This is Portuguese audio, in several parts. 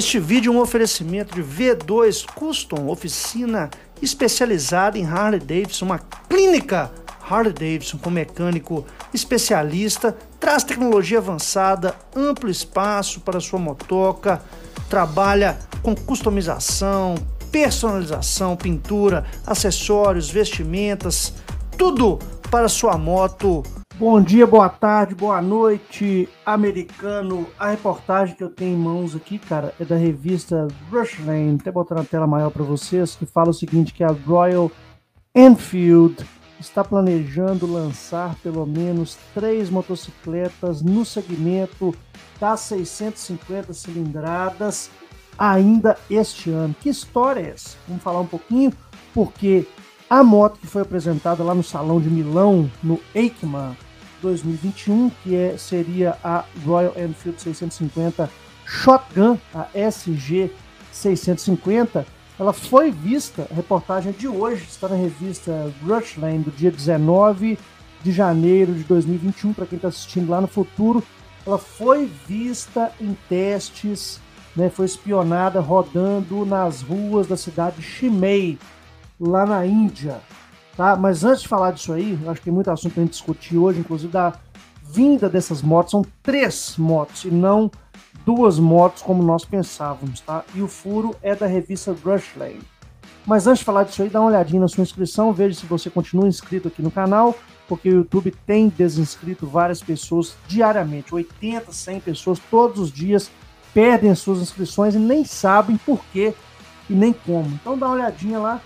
Este vídeo é um oferecimento de V2 Custom, oficina especializada em Harley Davidson, uma clínica Harley Davidson com mecânico especialista, traz tecnologia avançada, amplo espaço para sua motoca, trabalha com customização, personalização, pintura, acessórios, vestimentas, tudo para sua moto. Bom dia, boa tarde, boa noite, americano. A reportagem que eu tenho em mãos aqui, cara, é da revista Rushland. Até botar na tela maior para vocês, que fala o seguinte, que a Royal Enfield está planejando lançar pelo menos três motocicletas no segmento das 650 cilindradas ainda este ano. Que história é essa? Vamos falar um pouquinho, porque a moto que foi apresentada lá no Salão de Milão, no EICMA 2021, que é, seria a Royal Enfield 650 Shotgun, a SG 650, ela foi vista, a reportagem de hoje está na revista Rushland, do dia 19 de janeiro de 2021, para quem está assistindo lá no futuro. Ela foi vista em testes, né, foi espionada rodando nas ruas da cidade de Chimei, lá na Índia. Tá? Mas antes de falar disso aí, acho que tem muito assunto para a gente discutir hoje, inclusive da vinda dessas motos. São três motos e não duas motos como nós pensávamos, tá? E o furo é da revista Rushlane. Mas antes de falar disso aí, dá uma olhadinha na sua inscrição, veja se você continua inscrito aqui no canal, porque o YouTube tem desinscrito várias pessoas diariamente, 80, 100 pessoas todos os dias perdem as suas inscrições e nem sabem por quê e nem como. Então dá uma olhadinha lá,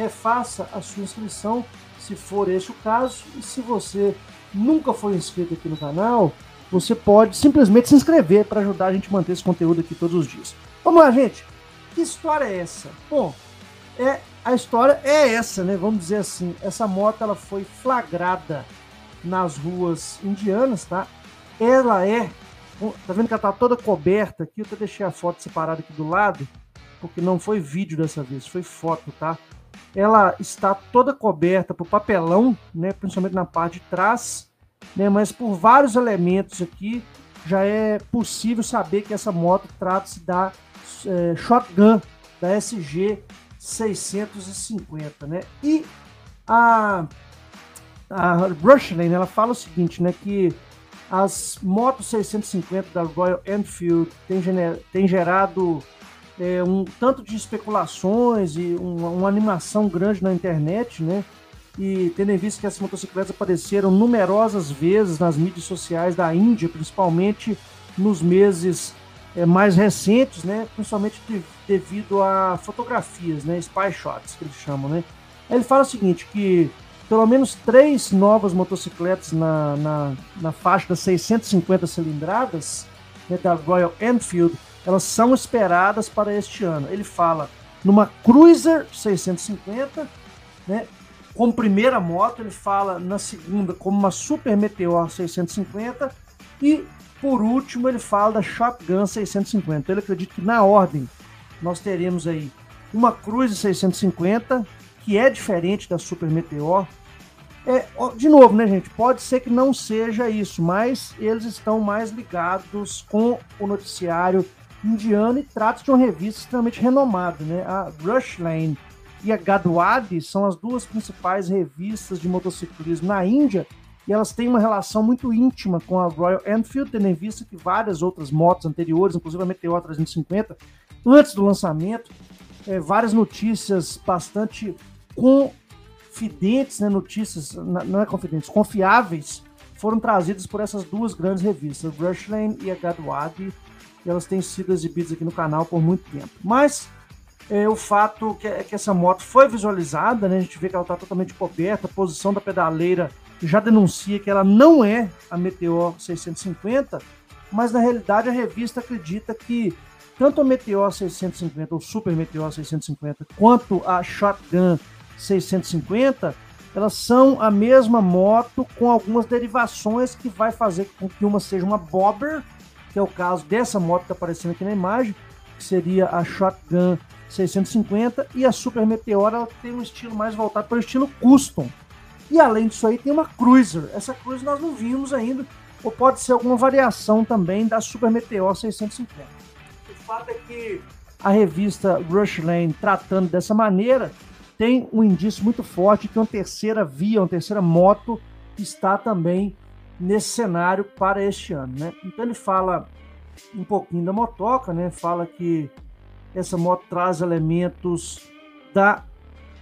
refaça a sua inscrição, se for esse o caso, e se você nunca foi inscrito aqui no canal, você pode simplesmente se inscrever para ajudar a gente a manter esse conteúdo aqui todos os dias. Vamos lá, gente. Que história é essa? Bom, é a história é essa, né? Vamos dizer assim, essa moto ela foi flagrada nas ruas indianas, tá? Ela é, tá vendo que ela tá toda coberta aqui? Eu até deixei a foto separada aqui do lado, porque não foi vídeo dessa vez, foi foto, tá? Ela está toda coberta por papelão, né? Principalmente na parte de trás né? Mas por vários elementos aqui já é possível saber que essa moto trata-se da é, Shotgun da SG 650, né? E a a Rushlane, ela fala o seguinte, né, que as motos 650 da Royal Enfield têm gerado é, um tanto de especulações e uma, uma animação grande na internet, né? e tendo em vista que essas motocicletas apareceram numerosas vezes nas mídias sociais da Índia, principalmente nos meses é, mais recentes, né, principalmente de, devido a fotografias, né, spy shots que eles chamam, né. Ele fala o seguinte, que pelo menos três novas motocicletas na, na, na faixa das 650 cilindradas né, da Royal Enfield, elas são esperadas para este ano. Ele fala numa Cruiser 650, né, como primeira moto, ele fala na segunda como uma Super Meteor 650 e por último ele fala da Shotgun 650. Ele acredita que na ordem nós teremos aí uma Cruise 650 que é diferente da Super Meteor. É, de novo, né, gente? Pode ser que não seja isso, mas eles estão mais ligados com o noticiário indiano e trata de uma revista extremamente renomada, né? A Rushlane e a Gadwadi são as duas principais revistas de motociclismo na Índia e elas têm uma relação muito íntima com a Royal Enfield, tendo em vista que várias outras motos anteriores, inclusive a Meteor 350, antes do lançamento, é, várias notícias bastante confidentes, né, notícias, não é confidentes, confiáveis, foram trazidas por essas duas grandes revistas, a Rushlane e a Gadwadi, e elas têm sido exibidas aqui no canal por muito tempo. Mas é, o fato que, é que essa moto foi visualizada, né? A gente vê que ela está totalmente coberta, a posição da pedaleira já denuncia que ela não é a Meteor 650, mas na realidade a revista acredita que tanto a Meteor 650 ou Super Meteor 650 quanto a Shotgun 650 elas são a mesma moto com algumas derivações que vai fazer com que uma seja uma bobber, que é o caso dessa moto que está aparecendo aqui na imagem, que seria a Shotgun 650 e a Super Meteor ela tem um estilo mais voltado para o estilo custom. E além disso aí tem uma Cruiser. Essa Cruiser nós não vimos ainda, ou pode ser alguma variação também da Super Meteor 650. fato é que a revista Rushlane, tratando dessa maneira, tem um indício muito forte que uma terceira via, uma terceira moto está também nesse cenário para este ano, né? Então ele fala um pouquinho da motoca, né? Fala que essa moto traz elementos da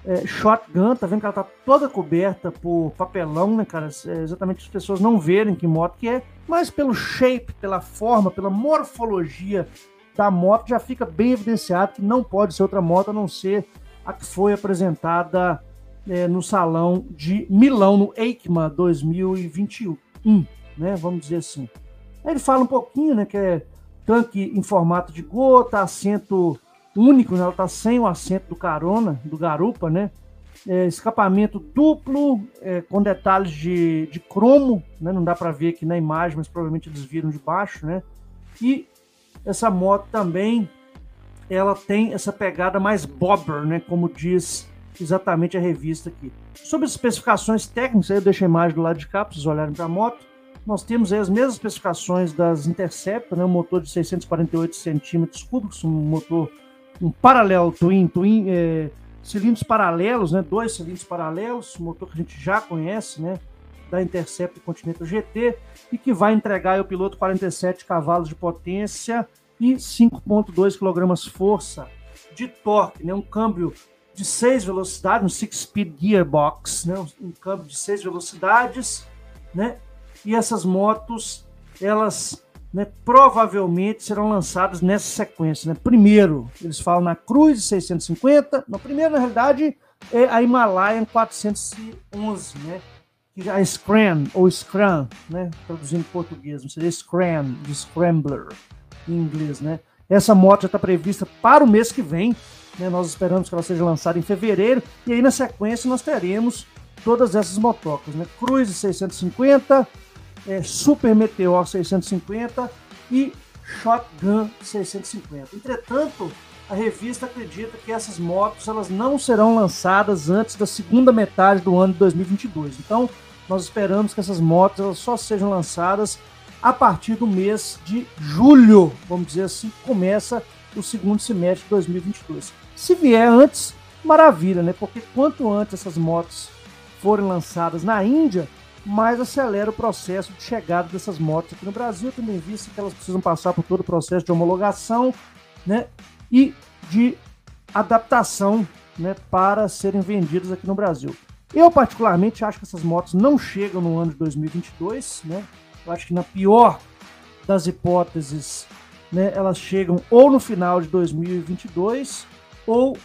é, shotgun, tá vendo que ela tá toda coberta por papelão, né, cara? É exatamente as pessoas não verem que moto que é, mas pelo shape, pela forma, pela morfologia da moto já fica bem evidenciado que não pode ser outra moto a não ser a que foi apresentada é, no salão de Milão, no EICMA 2021, né? Vamos dizer assim. Aí ele fala um pouquinho, né, que é tanque em formato de gota, assento único, né? Ela tá sem o assento do carona, do garupa, né? É, escapamento duplo, é, com detalhes de, de cromo, né? Não dá para ver aqui na imagem, mas provavelmente eles viram de baixo, né? E essa moto também, ela tem essa pegada mais bobber, né? Como diz exatamente a revista aqui. Sobre as especificações técnicas, eu deixo a imagem do lado de cá para vocês olharem para a moto. Nós temos as mesmas especificações das Interceptor, né? um motor de 648 centímetros cúbicos, um motor um paralelo twin, twin é, cilindros paralelos, né? Dois cilindros paralelos, motor que a gente já conhece, né? Da Intercept Continental GT e que vai entregar ao piloto 47 cavalos de potência e 5.2 kg força de torque, né? Um câmbio de 6 velocidades, um 6-speed gearbox, né? Um câmbio de 6 velocidades, né? E essas motos, elas né, provavelmente serão lançadas nessa sequência. Né? Primeiro, eles falam na Cruz 650, no primeiro, na realidade, é a Himalayan 411, né? que é Scram, ou Scram, né? traduzindo em português, seria Scram, de Scrambler, em inglês. Né? Essa moto já está prevista para o mês que vem, né? nós esperamos que ela seja lançada em fevereiro, e aí na sequência nós teremos todas essas motocas, né? Cruze 650, é, Super Meteor 650 e Shotgun 650. Entretanto, a revista acredita que essas motos elas não serão lançadas antes da segunda metade do ano de 2022. Então, nós esperamos que essas motos elas só sejam lançadas a partir do mês de julho, vamos dizer assim, começa o segundo semestre de 2022. Se vier antes, maravilha, né? Porque quanto antes essas motos forem lançadas na Índia, mais acelera o processo de chegada dessas motos aqui no Brasil, também visto que elas precisam passar por todo o processo de homologação né, e de adaptação né, para serem vendidas aqui no Brasil. Eu, particularmente, acho que essas motos não chegam no ano de 2022. Né? Eu acho que, na pior das hipóteses, né, elas chegam ou no final de 2022 ou,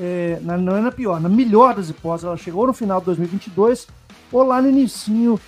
é, na, não é na pior, na melhor das hipóteses, elas chegam ou no final de 2022 ou lá no início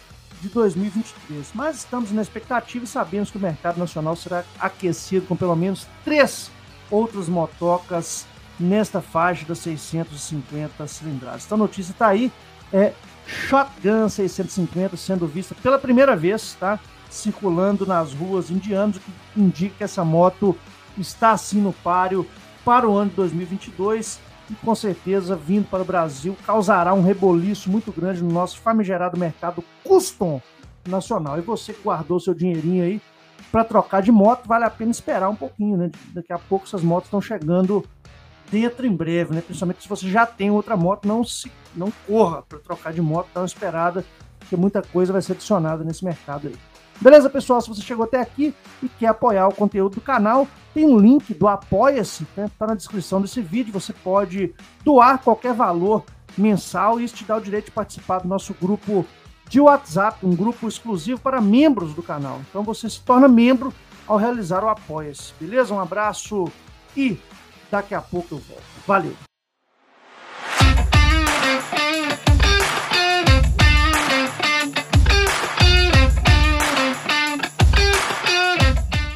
de 2023. Mas estamos na expectativa e sabemos que o mercado nacional será aquecido com pelo menos três outras motocas nesta faixa das 650 cilindradas. Então a notícia está aí, é Shotgun 650 sendo vista pela primeira vez, tá? Circulando nas ruas indianas, o que indica que essa moto está assim no páreo para o ano de 2022 e com certeza vindo para o Brasil causará um reboliço muito grande no nosso famigerado mercado custom nacional. E você que guardou seu dinheirinho aí para trocar de moto, vale a pena esperar um pouquinho, né? Daqui a pouco essas motos estão chegando dentro em breve, né? Principalmente se você já tem outra moto, não se não corra para trocar de moto tão esperada, porque muita coisa vai ser adicionada nesse mercado aí. Beleza, pessoal? Se você chegou até aqui e quer apoiar o conteúdo do canal, tem um link do Apoia-se, né? tá na descrição desse vídeo. Você pode doar qualquer valor mensal e isso te dá o direito de participar do nosso grupo de WhatsApp, um grupo exclusivo para membros do canal. Então você se torna membro ao realizar o Apoia-se, beleza? Um abraço e daqui a pouco eu volto. Valeu!